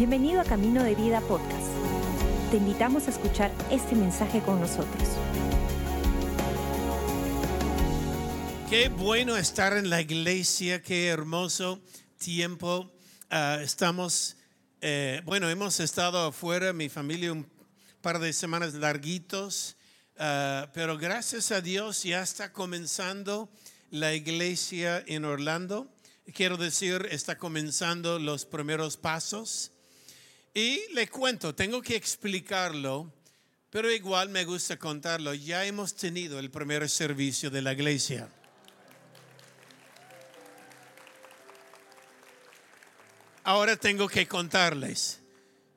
Bienvenido a Camino de Vida Podcast. Te invitamos a escuchar este mensaje con nosotros. Qué bueno estar en la iglesia, qué hermoso tiempo. Ah, estamos, eh, bueno, hemos estado afuera, mi familia, un par de semanas larguitos, ah, pero gracias a Dios ya está comenzando la iglesia en Orlando. Quiero decir, está comenzando los primeros pasos. Y le cuento, tengo que explicarlo, pero igual me gusta contarlo. Ya hemos tenido el primer servicio de la iglesia. Ahora tengo que contarles.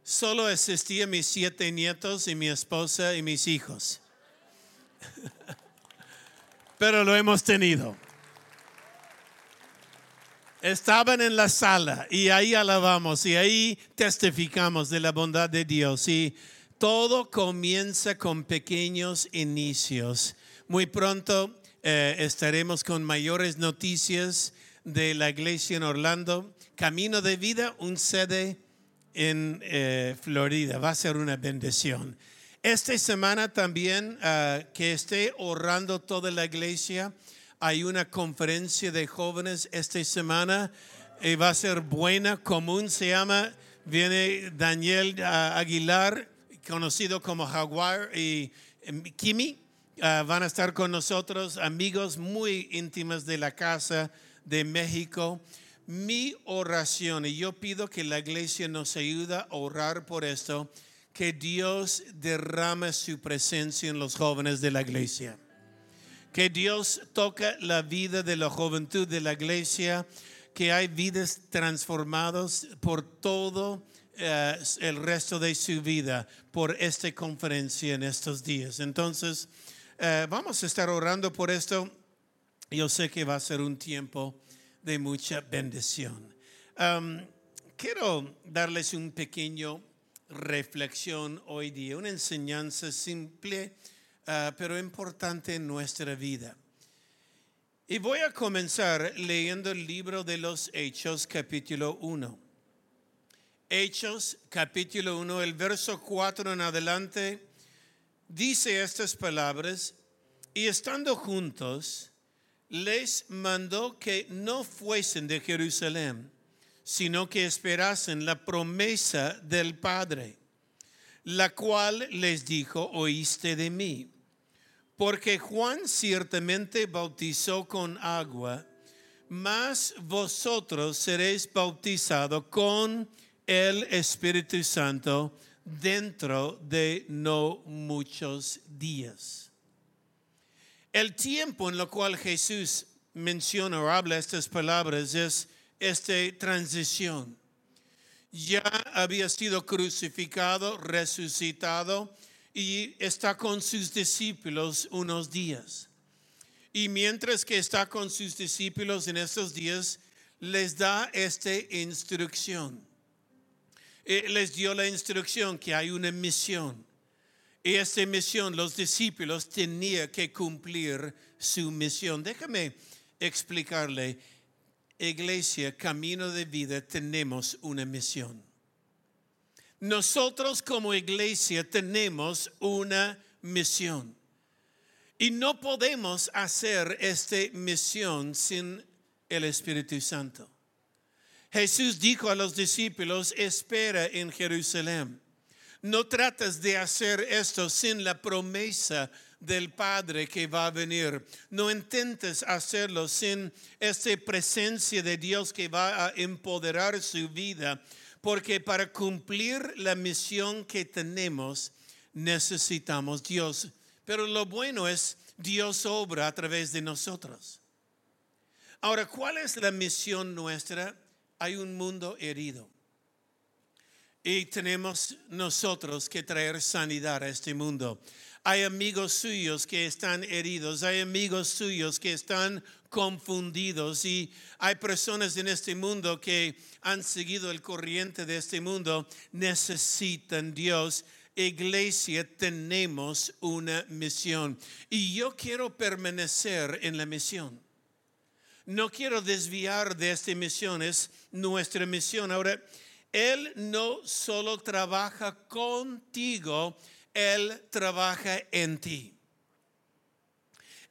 Solo asistí a mis siete nietos y mi esposa y mis hijos. Pero lo hemos tenido. Estaban en la sala y ahí alabamos y ahí testificamos de la bondad de Dios. Y todo comienza con pequeños inicios. Muy pronto eh, estaremos con mayores noticias de la iglesia en Orlando. Camino de vida, un sede en eh, Florida. Va a ser una bendición. Esta semana también ah, que esté orando toda la iglesia hay una conferencia de jóvenes esta semana y va a ser buena, común se llama. Viene Daniel ah, Aguilar, conocido como Jaguar, y em, Kimi. Ah, van a estar con nosotros, amigos muy íntimos de la casa de México. Mi oración, y yo pido que la iglesia nos ayude a orar por esto, que Dios derrame su presencia en los jóvenes de la iglesia que Dios toca la vida de la juventud de la iglesia, que hay vidas transformadas por todo eh, el resto de su vida por esta conferencia en estos días. Entonces, eh, vamos a estar orando por esto. Yo sé que va a ser un tiempo de mucha bendición. quiero darles un pequeño reflexión hoy día, una enseñanza simple Ah, pero importante en nuestra vida. Y voy a comenzar leyendo el libro de los Hechos capítulo 1. Hechos capítulo 1, el verso 4 en adelante, dice estas palabras, y estando juntos, les mandó que no fuesen de Jerusalén, sino que esperasen la promesa del Padre, la cual les dijo, oíste de mí porque Juan ciertamente bautizó con agua, mas vosotros seréis bautizados con el Espíritu Santo dentro de no muchos días. El tiempo en el cual Jesús menciona o habla estas palabras es esta transición. Ya había sido crucificado, resucitado, y está con sus discípulos unos días. Y mientras que está con sus discípulos en estos días, les da esta instrucción. Eh, les dio la instrucción que hay una misión. Y esta misión los discípulos tenían que cumplir su misión. Déjame explicarle, iglesia, camino de vida, tenemos una misión. Nosotros como iglesia tenemos una misión. Y no podemos hacer esta misión sin el Espíritu Santo. Jesús dijo a los discípulos, espera en Jerusalén. No tratas de hacer esto sin la promesa del Padre que va a venir. No intentes hacerlo sin esta presencia de Dios que va a empoderar su vida porque para cumplir la misión que tenemos necesitamos Dios. Pero lo bueno es Dios obra a través de nosotros. Ahora, ¿cuál es la misión nuestra? Hay un mundo herido. Y tenemos nosotros que traer sanidad a este mundo. Hay amigos suyos que están heridos, hay amigos suyos que están confundidos y hay personas en este mundo que han seguido el corriente de este mundo, necesitan Dios. Iglesia, tenemos una misión y yo quiero permanecer en la misión. No quiero desviar de esta misión, es nuestra misión. Ahora, Él no solo trabaja contigo, Él trabaja en ti.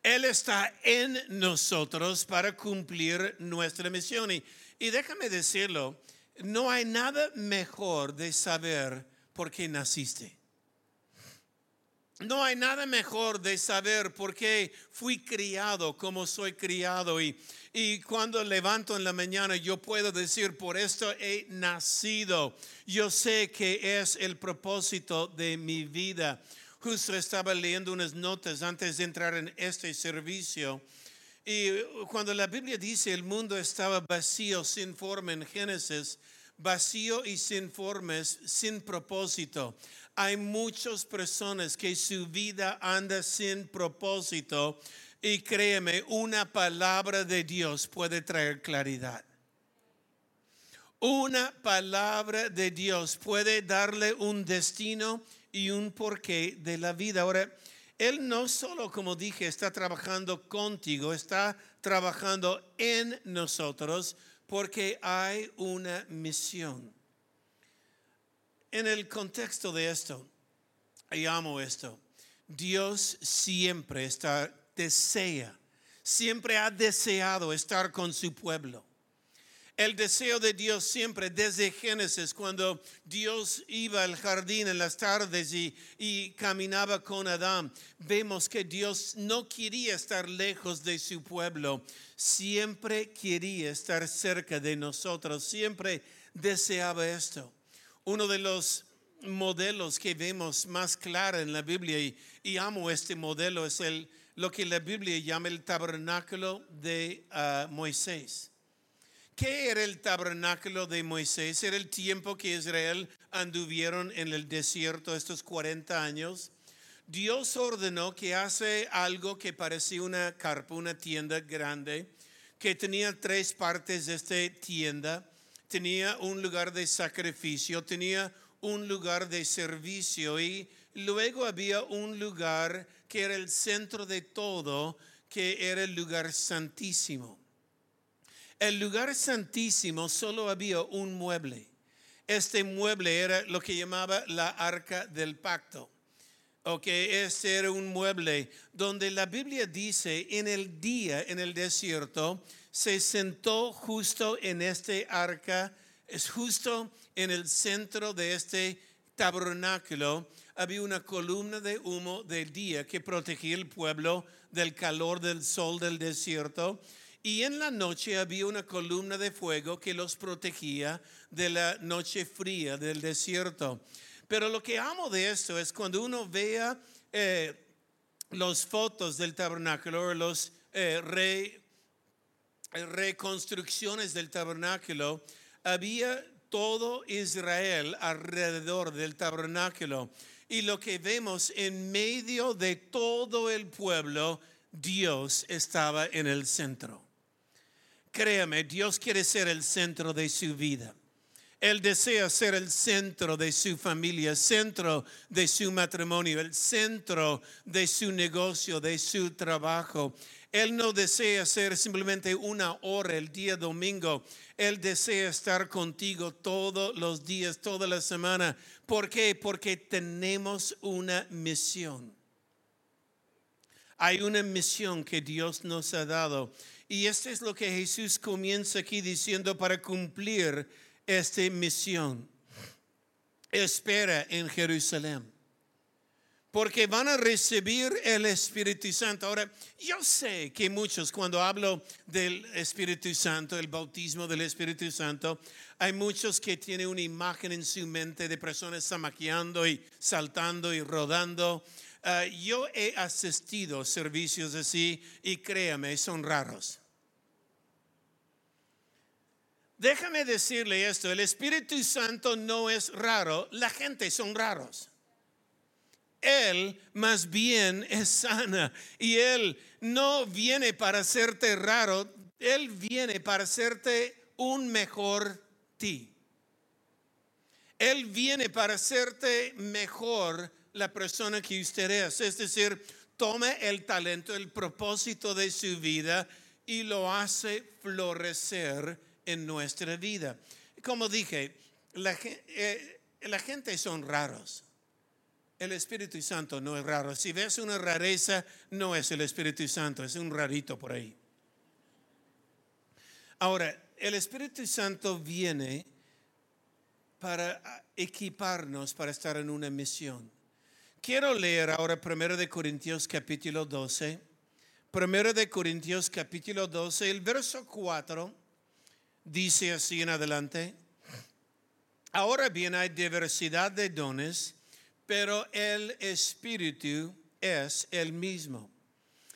Él está en nosotros para cumplir nuestra misión. Y, y déjame decirlo, no hay nada mejor de saber por qué naciste. No hay nada mejor de saber por qué fui criado como soy criado y, y cuando levanto en la mañana yo puedo decir, por esto he nacido. Yo sé que es el propósito de mi vida. Justo estaba leyendo unas notas antes de entrar en este servicio. Y cuando la Biblia dice el mundo estaba vacío, sin forma en Génesis, vacío y sin formas, sin propósito. Hay muchas personas que su vida anda sin propósito y créeme, una palabra de Dios puede traer claridad. Una palabra de Dios puede darle un destino y un porqué de la vida. Ahora, Él no solo, como dije, está trabajando contigo, está trabajando en nosotros porque hay una misión en el contexto de esto, y amo esto, Dios siempre está, desea, siempre ha deseado estar con su pueblo. El deseo de Dios siempre, desde Génesis, cuando Dios iba al jardín en las tardes y, y, caminaba con Adán, vemos que Dios no quería estar lejos de su pueblo, siempre quería estar cerca de nosotros, siempre deseaba esto uno de los modelos que vemos más claro en la Biblia y, amo este modelo es el, lo que la Biblia llama el tabernáculo de ah, Moisés. ¿Qué era el tabernáculo de Moisés? Era el tiempo que Israel anduvieron en el desierto estos 40 años. Dios ordenó que hace algo que parecía una carpa, una tienda grande, que tenía tres partes de esta tienda tenía un lugar de sacrificio, tenía un lugar de servicio y luego había un lugar que era el centro de todo, que era el lugar santísimo. El lugar santísimo solo había un mueble. Este mueble era lo que llamaba la arca del pacto. Ok, este era un mueble donde la Biblia dice en el día en el desierto, se sentó justo en este arca, es justo en el centro de este tabernáculo. Había una columna de humo del día que protegía el pueblo del calor del sol del desierto. Y en la noche había una columna de fuego que los protegía de la noche fría del desierto. Pero lo que amo de esto es cuando uno vea eh, las fotos del tabernáculo, los eh, reconstrucciones del tabernáculo, había todo Israel alrededor del tabernáculo. Y lo que vemos en medio de todo el pueblo, Dios estaba en el centro. Créame, Dios quiere ser el centro de su vida. Él desea ser el centro de su familia, centro de su matrimonio, el centro de su negocio, de su trabajo. Él no desea ser simplemente una hora el día domingo. Él desea estar contigo todos los días, toda la semana. ¿Por qué? Porque tenemos una misión. Hay una misión que Dios nos ha dado. Y esto es lo que Jesús comienza aquí diciendo para cumplir esta misión. Espera en Jerusalén. Porque van a recibir el Espíritu Santo. Ahora, yo sé que muchos cuando hablo del Espíritu Santo, el bautismo del Espíritu Santo, hay muchos que tienen una imagen en su mente de personas zamaqueando y saltando y rodando. Ah, yo he asistido servicios así y créame, son raros. Déjame decirle esto, el Espíritu Santo no es raro, la gente son raros. Él más bien es sana y Él no viene para hacerte raro, Él viene para hacerte un mejor ti. Él viene para hacerte mejor la persona que usted es. Es decir, toma el talento, el propósito de su vida y lo hace florecer en nuestra vida. Como dije, la, eh, la gente son raros. El Espíritu Santo no es raro. Si ves una rareza, no es el Espíritu Santo, es un rarito por ahí. Ahora, el Espíritu Santo viene para equiparnos para estar en una misión. Quiero leer ahora 1 de Corintios capítulo 12. 1 de Corintios capítulo 12, el verso 4 dice así en adelante. Ahora bien hay diversidad de dones, pero el Espíritu es el mismo.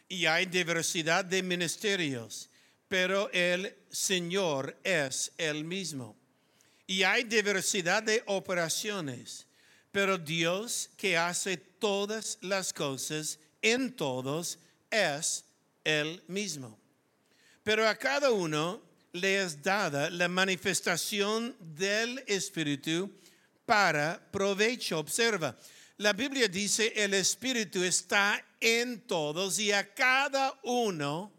Y hay diversidad de ministerios, pero el Señor es el mismo. Y hay diversidad de operaciones, pero Dios que hace todas las cosas en todos es el mismo. Pero a cada uno le es dada la manifestación del Espíritu para provecho. Observa, la Biblia dice el Espíritu está en todos y a cada uno,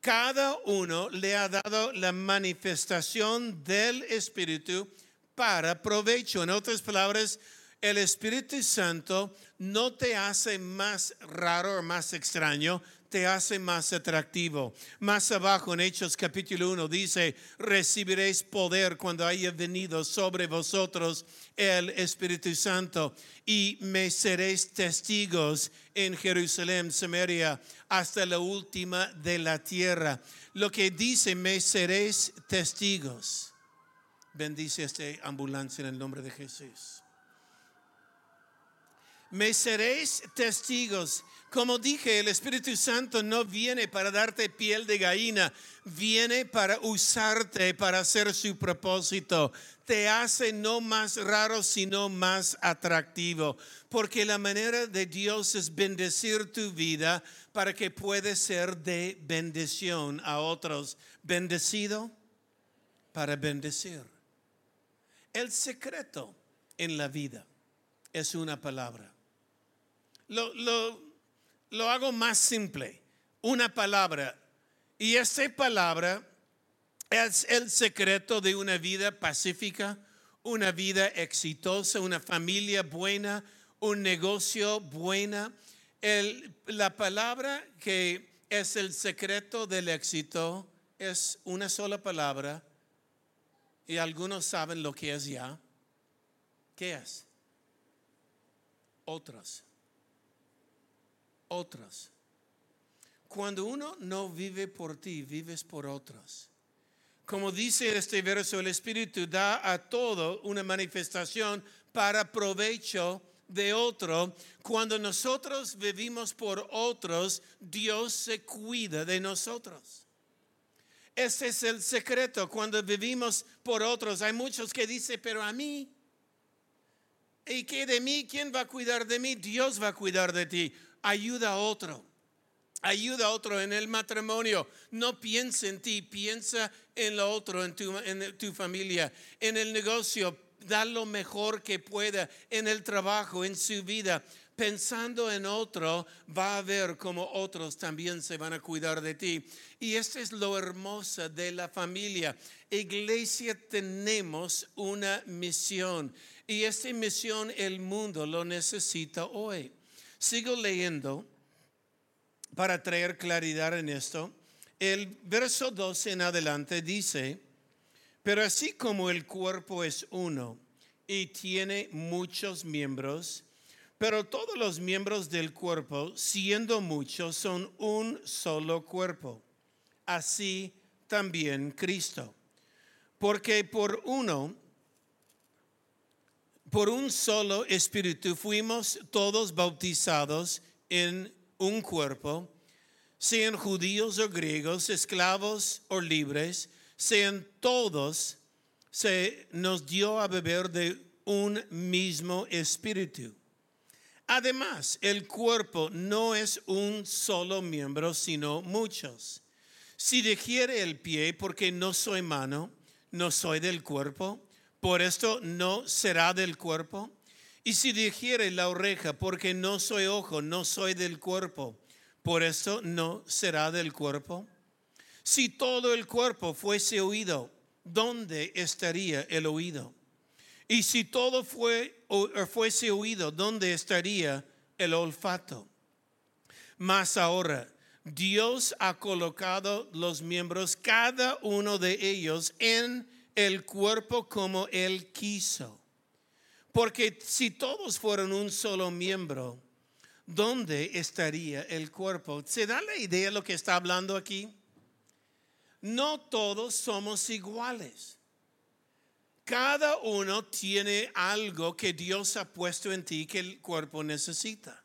cada uno le ha dado la manifestación del Espíritu para provecho. En otras palabras, el Espíritu Santo no te hace más raro o más extraño, te hace más atractivo. Más abajo en Hechos capítulo 1 dice, recibiréis poder cuando haya venido sobre vosotros el Espíritu Santo y me seréis testigos en Jerusalén, Samaria, hasta la última de la tierra. Lo que dice, me seréis testigos. Bendice esta ambulancia en el nombre de Jesús. Me seréis testigos como dije, el Espíritu Santo no viene para darte piel de gallina, viene para usarte para hacer su propósito. Te hace no más raro, sino más atractivo. Porque la manera de Dios es bendecir tu vida para que puedas ser de bendición a otros. Bendecido para bendecir. El secreto en la vida es una palabra. Lo, lo, lo hago más simple, una palabra. Y esa palabra es el secreto de una vida pacífica, una vida exitosa, una familia buena, un negocio buena. la palabra que es el secreto del éxito es una sola palabra y algunos saben lo que es ya. ¿Qué es? Otros otras. Cuando uno no vive por ti, vives por otros. Como dice este verso, el Espíritu da a todo una manifestación para provecho de otro. Cuando nosotros vivimos por otros, Dios se cuida de nosotros. Ese es el secreto. Cuando vivimos por otros, hay muchos que dicen, pero a mí, ¿y qué de mí? ¿Quién va a cuidar de mí? Dios va a cuidar de ti ayuda a otro. Ayuda a otro en el matrimonio. No piensa en ti, piensa en lo otro, en tu, familia. En el negocio, da lo mejor que pueda. En el trabajo, en su vida. Pensando en otro, va a ver cómo otros también se van a cuidar de ti. Y esto es lo hermoso de la familia. Iglesia, tenemos una misión. Y esta misión el mundo lo necesita hoy. Sigo leyendo para traer claridad en esto. El verso 12 en adelante dice, pero así como el cuerpo es uno y tiene muchos miembros, pero todos los miembros del cuerpo, siendo muchos, son un solo cuerpo. Así también Cristo. Porque por uno por un solo espíritu fuimos todos bautizados en un cuerpo, sean judíos o griegos, esclavos o libres, sean todos, se nos dio a beber de un mismo espíritu. Además, el cuerpo no es un solo miembro, sino muchos. Si dijere el pie, porque no soy mano, no soy del cuerpo, por esto no será del cuerpo. Y si dijere la oreja, porque no soy ojo, no soy del cuerpo, por esto no será del cuerpo. Si todo el cuerpo fuese oído, ¿dónde estaría el oído? Y si todo o, fuese oído, ¿dónde estaría el olfato? Más ahora, Dios ha colocado los miembros, cada uno de ellos, en el cuerpo como Él quiso. Porque si todos fueran un solo miembro, ¿dónde estaría el cuerpo? ¿Se da la idea de lo que está hablando aquí? No todos somos iguales. Cada uno tiene algo que Dios ha puesto en ti que el cuerpo necesita.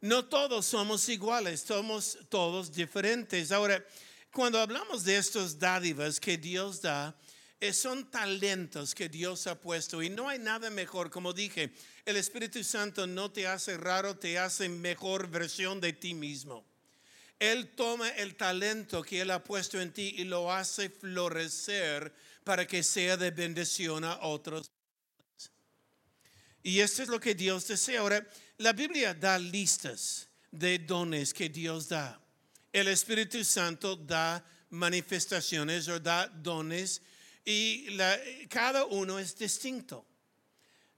No todos somos iguales, somos todos diferentes. Ahora, cuando hablamos de estos dádivas que Dios da, son talentos que Dios ha puesto y no hay nada mejor, como dije, el Espíritu Santo no te hace raro, te hace mejor versión de ti mismo. Él toma el talento que Él ha puesto en ti y lo hace florecer para que sea de bendición a otros. Y esto es lo que Dios desea. Ahora, la Biblia da listas de dones que Dios da. El Espíritu Santo da manifestaciones o da dones y cada uno es distinto.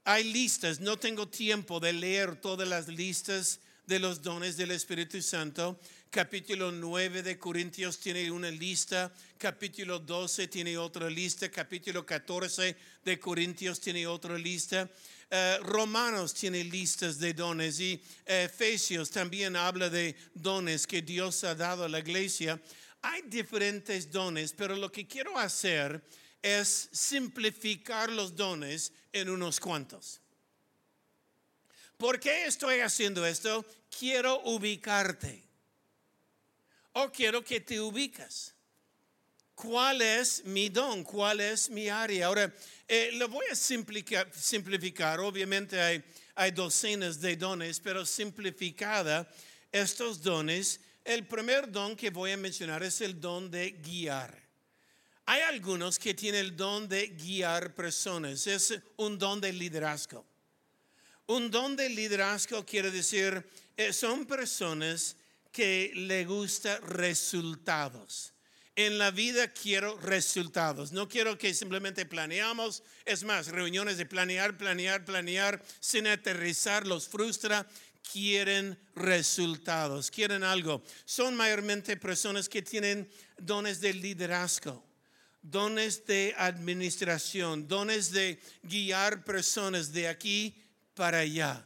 Hay listas, no tengo tiempo de leer todas las listas de los dones del Espíritu Santo. Capítulo 9 de Corintios tiene una lista, capítulo 12 tiene otra lista, capítulo 14 de Corintios tiene otra lista. Eh, Romanos tiene listas de dones y Efesios también habla de dones que Dios ha dado a la iglesia. Hay diferentes dones, pero lo que quiero hacer es simplificar los dones en unos cuantos. ¿Por qué estoy haciendo esto? Quiero ubicarte. O quiero que te ubicas. ¿Cuál es mi don? ¿Cuál es mi área? Ahora, eh, lo voy a simplificar. Obviamente hay docenas de dones, pero simplificada estos dones. El primer don que voy a mencionar es el don de guiar. Hay algunos que tienen el don de guiar personas. Es un don de liderazgo. Un don de liderazgo quiere decir, eh, son personas que le gustan resultados. En la vida quiero resultados. No quiero que simplemente planeamos. Es más, reuniones de planear, planear, planear sin aterrizar los frustra. Quieren resultados, quieren algo. Son mayormente personas que tienen dones de liderazgo dones de administración, dones de guiar personas de aquí para allá.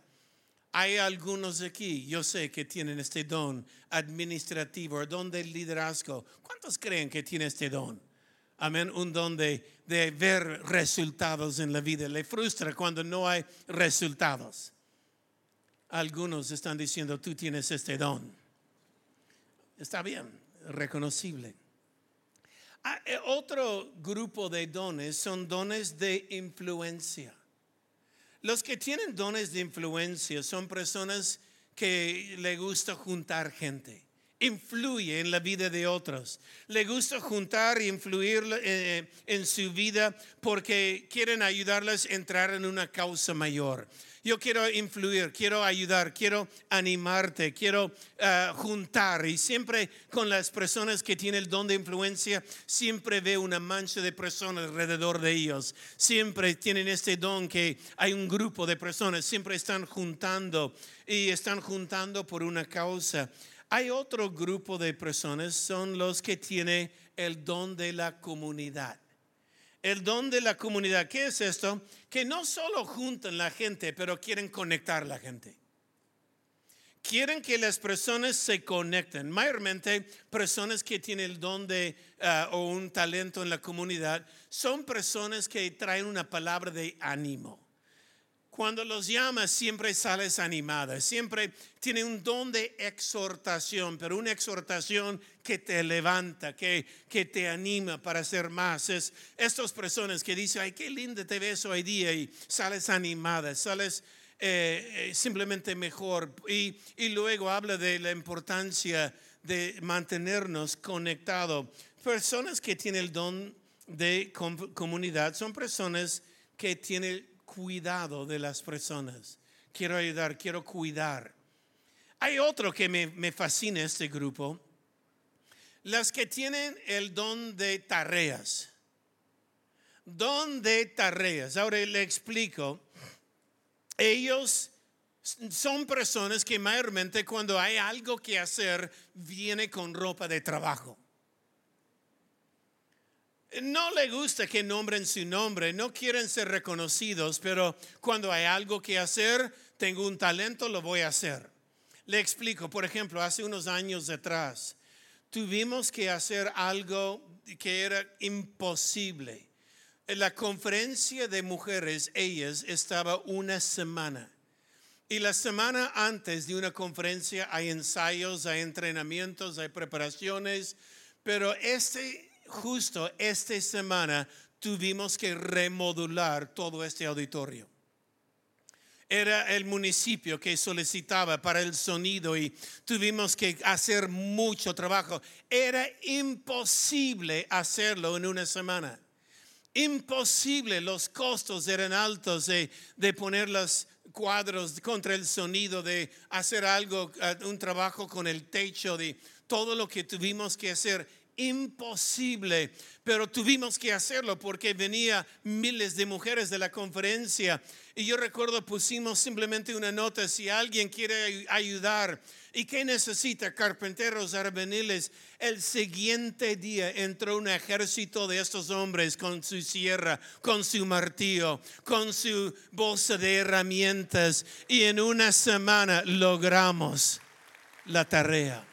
Hay algunos aquí, yo sé que tienen este don administrativo, don de liderazgo. ¿Cuántos creen que tiene este don? Amén, un don de, de ver resultados en la vida. Le frustra cuando no hay resultados. Algunos están diciendo, tú tienes este don. Está bien, reconocible. Ah, eh, otro grupo de dones son dones de influencia. Los que tienen dones de influencia son personas que le gusta juntar gente, influye en la vida de otros, le gusta juntar y influir eh, en su vida porque quieren ayudarles a entrar en una causa mayor. Yo quiero influir, quiero ayudar, quiero animarte, quiero eh, juntar. Y siempre con las personas que tienen el don de influencia, siempre veo una mancha de personas alrededor de ellos. Siempre tienen este don que hay un grupo de personas, siempre están juntando y están juntando por una causa. Hay otro grupo de personas, son los que tienen el don de la comunidad. El don de la comunidad, ¿qué es esto? Que no solo juntan la gente, pero quieren conectar la gente. Quieren que las personas se conecten. Mayormente, personas que tienen el don de ah, o un talento en la comunidad son personas que traen una palabra de ánimo cuando los llamas siempre sales animada, siempre tiene un don de exhortación, pero una exhortación que te levanta, que, que te anima para hacer más. Es estas personas que dicen, ay, qué linda te ves hoy día y sales animada, sales eh, eh, simplemente mejor. Y, y luego habla de la importancia de mantenernos conectados. Personas que tienen el don de comunidad son personas que tienen cuidado de las personas. Quiero ayudar, quiero cuidar. Hay otro que me, me fascina este grupo. Las que tienen el don de tareas. don de tareas. Ahora le explico. Ellos son personas que mayormente cuando hay algo que hacer, viene con ropa de trabajo. No le gusta que nombren su nombre, no quieren ser reconocidos, pero cuando hay algo que hacer, tengo un talento, lo voy a hacer. Le explico, por ejemplo, hace unos años atrás, tuvimos que hacer algo que era imposible. La conferencia de mujeres, ellas estaba una semana. Y la semana antes de una conferencia hay ensayos, hay entrenamientos, hay preparaciones, pero este justo esta semana tuvimos que remodular todo este auditorio. Era el municipio que solicitaba para el sonido y tuvimos que hacer mucho trabajo. Era imposible hacerlo en una semana. Imposible, los costos eran altos de, de poner los cuadros contra el sonido, de hacer algo, eh, un trabajo con el techo, de todo lo que tuvimos que hacer imposible, pero tuvimos que hacerlo porque venía miles de mujeres de la conferencia y yo recuerdo pusimos simplemente una nota si alguien quiere ayudar y que necesita carpinteros arbeniles. El siguiente día entró un ejército de estos hombres con su sierra, con su martillo, con su bolsa de herramientas y en una semana logramos la tarea.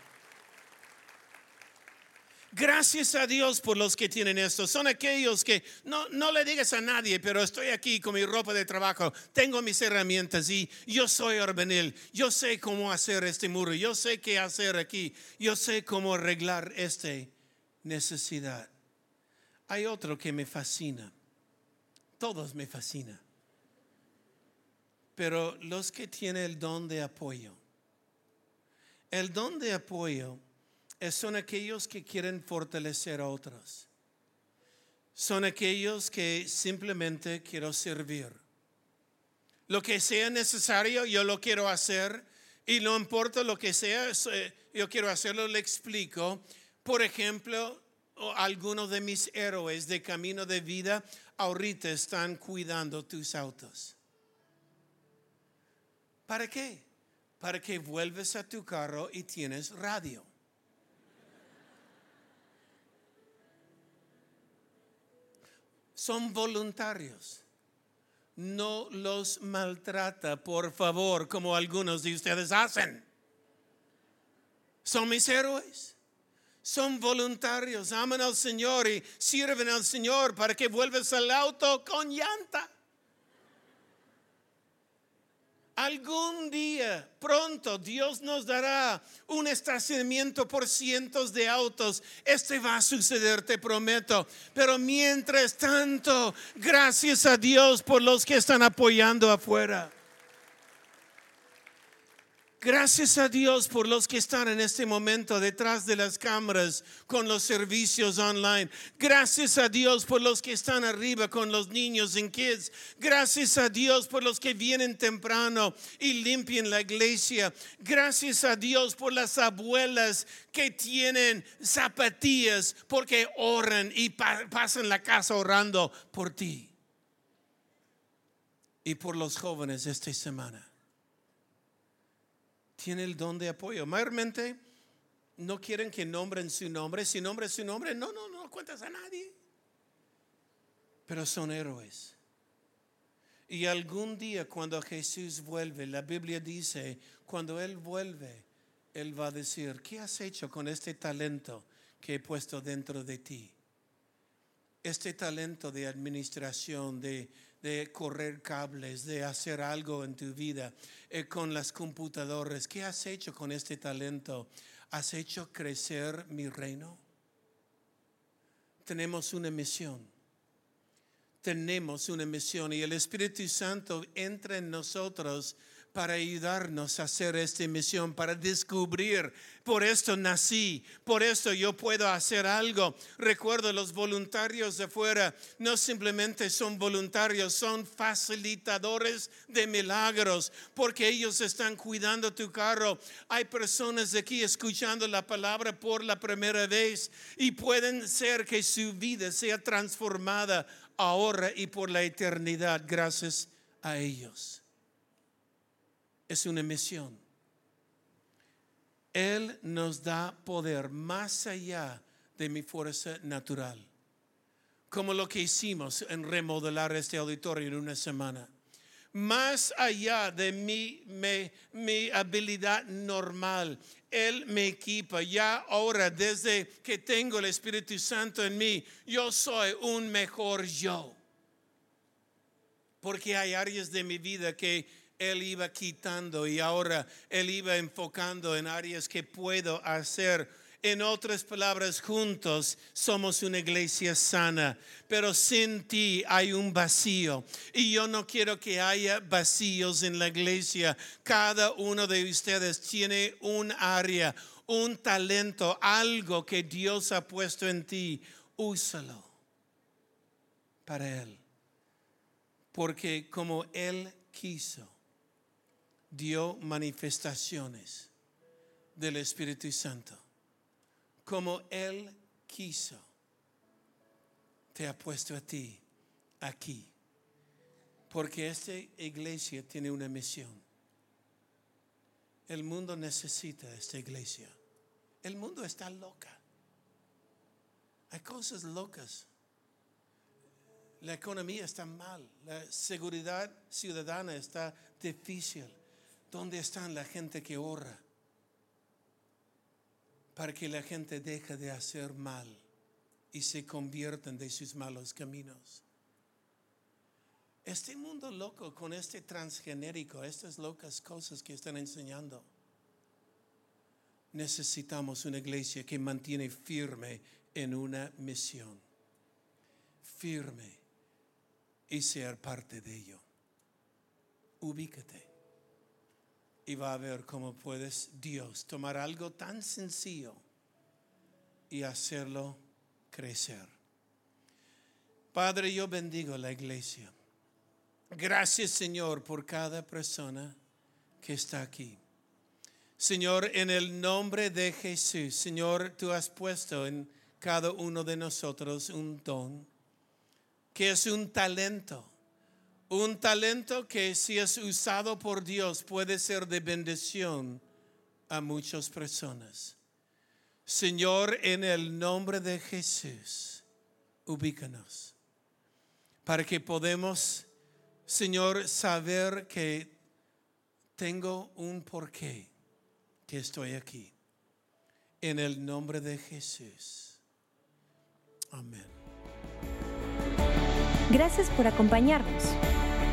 Gracias a Dios por los que tienen esto. Son aquellos que no, no le digas a nadie, pero estoy aquí con mi ropa de trabajo, tengo mis herramientas y yo soy orbenil. Yo sé cómo hacer este muro, yo sé qué hacer aquí, yo sé cómo arreglar esta necesidad. Hay otro que me fascina. Todos me fascinan. Pero los que tienen el don de apoyo. El don de apoyo son aquellos que quieren fortalecer a otros. Son aquellos que simplemente quiero servir. Lo que sea necesario, yo lo quiero hacer. Y no importa lo que sea, eh, yo quiero hacerlo, le explico. Por ejemplo, algunos de mis héroes de camino de vida ahorita están cuidando tus autos. ¿Para qué? Para que vuelves a tu carro y tienes radio. Son voluntarios. No los maltrata, por favor, como algunos de ustedes hacen. Son mis héroes. Son voluntarios, aman al Señor y sirven al Señor para que vuelvas al auto con llanta. Algún día, pronto, Dios nos dará un estacionamiento por cientos de autos. Este va a suceder, te prometo. Pero mientras tanto, gracias a Dios por los que están apoyando afuera. Gracias a Dios por los que están en este momento detrás de las cámaras con los servicios online. Gracias a Dios por los que están arriba con los niños en kids. Gracias a Dios por los que vienen temprano y limpian la iglesia. Gracias a Dios por las abuelas que tienen zapatillas porque oran y pasan la casa orando por ti. Y por los jóvenes esta semana tiene el don de apoyo. Mayormente no quieren que nombren su nombre. Si nombres su nombre, no, no, no cuentas a nadie. Pero son héroes. Y algún día cuando Jesús vuelve, la Biblia dice, cuando Él vuelve, Él va a decir, ¿qué has hecho con este talento que he puesto dentro de ti? Este talento de administración, de, de correr cables, de hacer algo en tu vida eh, con las computadoras. ¿Qué has hecho con este talento? ¿Has hecho crecer mi reino? Tenemos una misión. Tenemos una misión y el Espíritu Santo entra en nosotros para ayudarnos a hacer esta misión, para descubrir, por esto nací, por esto yo puedo hacer algo. Recuerdo, los voluntarios de fuera no simplemente son voluntarios, son facilitadores de milagros, porque ellos están cuidando tu carro. Hay personas aquí escuchando la palabra por la primera vez y pueden ser que su vida sea transformada ahora y por la eternidad gracias a ellos es una misión. Él nos da poder más allá de mi fuerza natural, como lo que hicimos en remodelar este auditorio en una semana. Más allá de mi, mi, habilidad normal, Él me equipa. Ya ahora, desde que tengo el Espíritu Santo en mí, yo soy un mejor yo. Porque hay áreas de mi vida que él iba quitando y ahora Él iba enfocando en áreas que puedo hacer. En otras palabras, juntos somos una iglesia sana, pero sin ti hay un vacío. Y yo no quiero que haya vacíos en la iglesia. Cada uno de ustedes tiene un área, un talento, algo que Dios ha puesto en ti. Úsalo para Él. Porque como Él quiso dio manifestaciones del Espíritu Santo. Como Él quiso, te ha puesto a ti aquí. Porque esta iglesia tiene una misión. El mundo necesita esta iglesia. El mundo está loca. Hay cosas locas. La economía está mal. La seguridad ciudadana está difícil. ¿Dónde están la gente que ora? Para que la gente deje de hacer mal y se conviertan de sus malos caminos. Este mundo loco con este transgenérico, estas locas cosas que están enseñando, necesitamos una iglesia que mantiene firme en una misión, firme y ser parte de ello. Ubícate y va a ver cómo puedes Dios tomar algo tan sencillo y hacerlo crecer. Padre, yo bendigo la iglesia. Gracias Señor por cada persona que está aquí. Señor, en el nombre de Jesús, Señor, tú has puesto en cada uno de nosotros un don, que es un talento un talento que si es usado por Dios puede ser de bendición a muchas personas. Señor, en el nombre de Jesús, ubícanos para que podamos, Señor, saber que tengo un porqué que estoy aquí. En el nombre de Jesús. Amén. Gracias por acompañarnos.